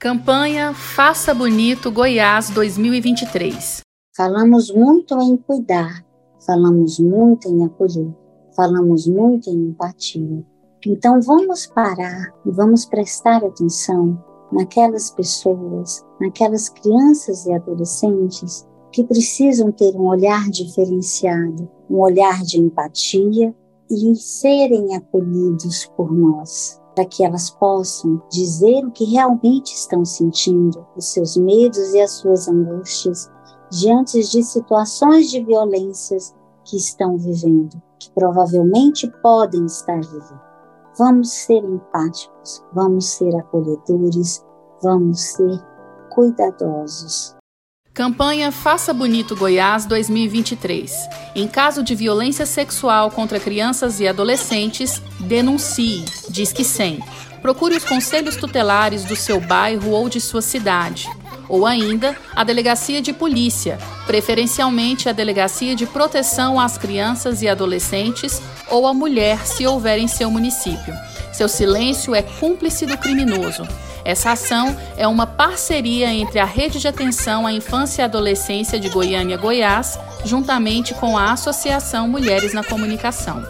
Campanha Faça Bonito Goiás 2023. Falamos muito em cuidar, falamos muito em acolher, falamos muito em empatia. Então vamos parar e vamos prestar atenção naquelas pessoas, naquelas crianças e adolescentes que precisam ter um olhar diferenciado, um olhar de empatia e serem acolhidos por nós para que elas possam dizer o que realmente estão sentindo, os seus medos e as suas angústias diante de situações de violências que estão vivendo, que provavelmente podem estar vivendo. Vamos ser empáticos, vamos ser acolhedores, vamos ser cuidadosos. Campanha Faça Bonito Goiás 2023. Em caso de violência sexual contra crianças e adolescentes, denuncie, diz que 100. Procure os conselhos tutelares do seu bairro ou de sua cidade. Ou ainda, a delegacia de polícia, preferencialmente a delegacia de proteção às crianças e adolescentes ou a mulher, se houver em seu município. Seu silêncio é cúmplice do criminoso. Essa ação é uma parceria entre a Rede de Atenção à Infância e Adolescência de Goiânia, Goiás, juntamente com a Associação Mulheres na Comunicação.